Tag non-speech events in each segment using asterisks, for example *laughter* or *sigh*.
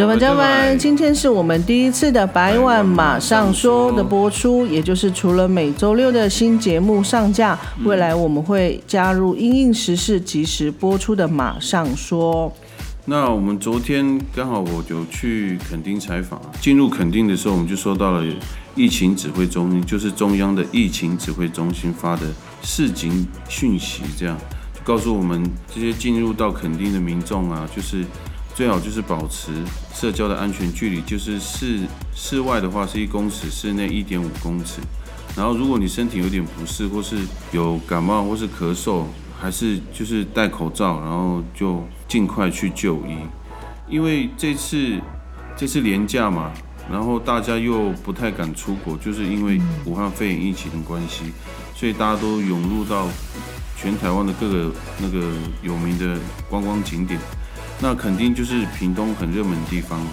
各位家们，今天是我们第一次的百万马上说的播出，也就是除了每周六的新节目上架，未来我们会加入因应时事及时播出的马上说。那我们昨天刚好我就去垦丁采访，进入垦丁的时候，我们就收到了疫情指挥中心，就是中央的疫情指挥中心发的市警讯息，这样就告诉我们这些进入到垦丁的民众啊，就是最好就是保持社交的安全距离，就是室室外的话是一公尺，室内一点五公尺。然后如果你身体有点不适，或是有感冒或是咳嗽，还是就是戴口罩，然后就。尽快去就医，因为这次这次廉假嘛，然后大家又不太敢出国，就是因为武汉肺炎疫情的关系，所以大家都涌入到全台湾的各个那个有名的观光景点，那肯定就是屏东很热门的地方嘛，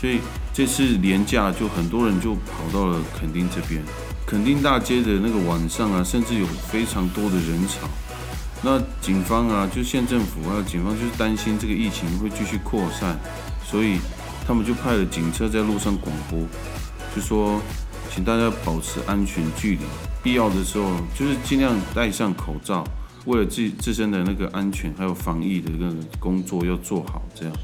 所以这次廉假就很多人就跑到了垦丁这边，垦丁大街的那个晚上啊，甚至有非常多的人潮。那警方啊，就县政府啊警方，就是担心这个疫情会继续扩散，所以他们就派了警车在路上广播，就说请大家保持安全距离，必要的时候就是尽量戴上口罩，为了自自身的那个安全还有防疫的那个工作要做好，这样。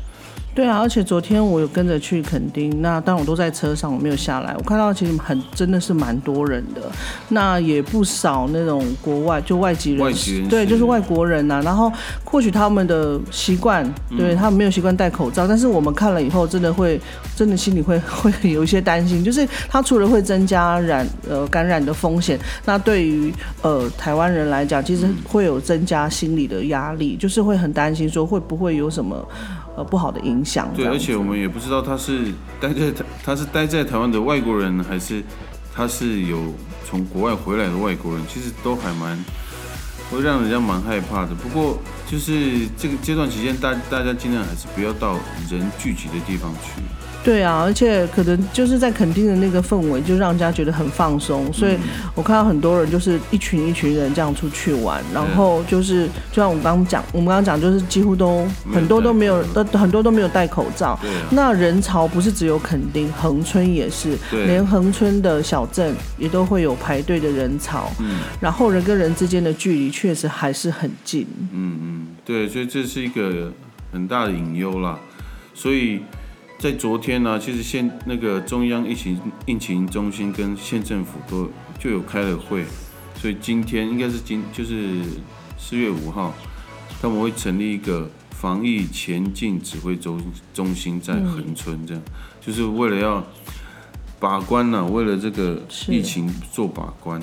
对啊，而且昨天我有跟着去垦丁，那但我都在车上，我没有下来。我看到其实很真的是蛮多人的，那也不少那种国外就外籍人，对，就是外国人呐。然后或许他们的习惯，对他们没有习惯戴口罩，但是我们看了以后，真的会真的心里会 *laughs* 会有一些担心，就是他除了会增加染呃感染的风险，那对于呃台湾人来讲，其实会有增加心理的压力，就是会很担心说会不会有什么。呃，不好的影响。对，而且我们也不知道他是待在台，他是待在台湾的外国人，还是他是有从国外回来的外国人，其实都还蛮会让人家蛮害怕的。不过就是这个阶段期间，大大家尽量还是不要到人聚集的地方去。对啊，而且可能就是在垦丁的那个氛围，就让人家觉得很放松。所以我看到很多人就是一群一群人这样出去玩，然后就是就像我刚刚讲，我们刚刚讲就是几乎都很多都没有，都很多都没有戴口罩。那人潮不是只有垦丁，恒春也是，连恒春的小镇也都会有排队的人潮。嗯，然后人跟人之间的距离确实还是很近。嗯嗯，对，所以这是一个很大的隐忧啦。所以。在昨天呢，其实县那个中央疫情疫情中心跟县政府都就有开了会，所以今天应该是今就是四月五号，他们会成立一个防疫前进指挥中中心在横村，这样就是为了要把关呢，为了这个疫情做把关。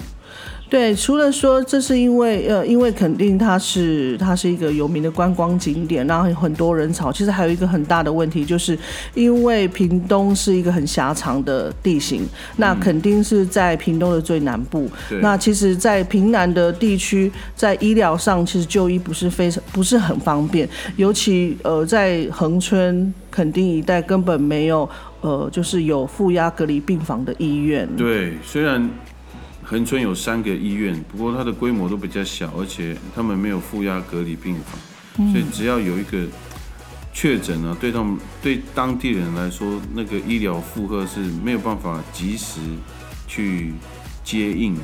对，除了说这是因为呃，因为肯定它是它是一个有名的观光景点，然后很多人潮。其实还有一个很大的问题，就是因为屏东是一个很狭长的地形，那肯定是在屏东的最南部。那其实，在平南的地区，在医疗上其实就医不是非常不是很方便，尤其呃在恒春垦丁一带根本没有呃就是有负压隔离病房的医院。对，虽然。恒村有三个医院，不过它的规模都比较小，而且他们没有负压隔离病房，所以只要有一个确诊呢，对他们对当地人来说，那个医疗负荷是没有办法及时去接应的，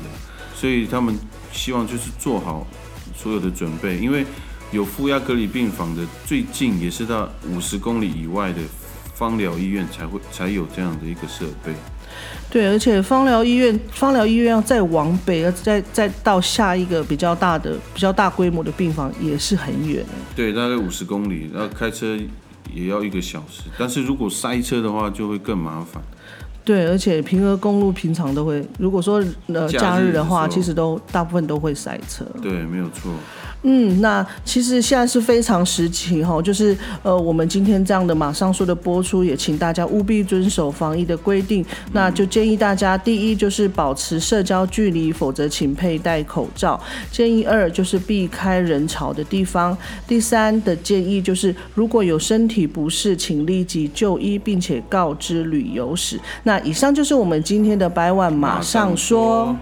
所以他们希望就是做好所有的准备，因为有负压隔离病房的最近也是到五十公里以外的芳疗医院才会才有这样的一个设备。对，而且芳疗医院，芳疗医院要再往北，再再到下一个比较大的、比较大规模的病房，也是很远。对，大概五十公里，然后开车也要一个小时。但是如果塞车的话，就会更麻烦。对，而且平和公路平常都会，如果说呃假日的话，其实都大部分都会塞车。对，没有错。嗯，那其实现在是非常时期哈，就是呃，我们今天这样的马上说的播出，也请大家务必遵守防疫的规定。那就建议大家，第一就是保持社交距离，否则请佩戴口罩。建议二就是避开人潮的地方。第三的建议就是，如果有身体不适，请立即就医，并且告知旅游史。那以上就是我们今天的百万马上说。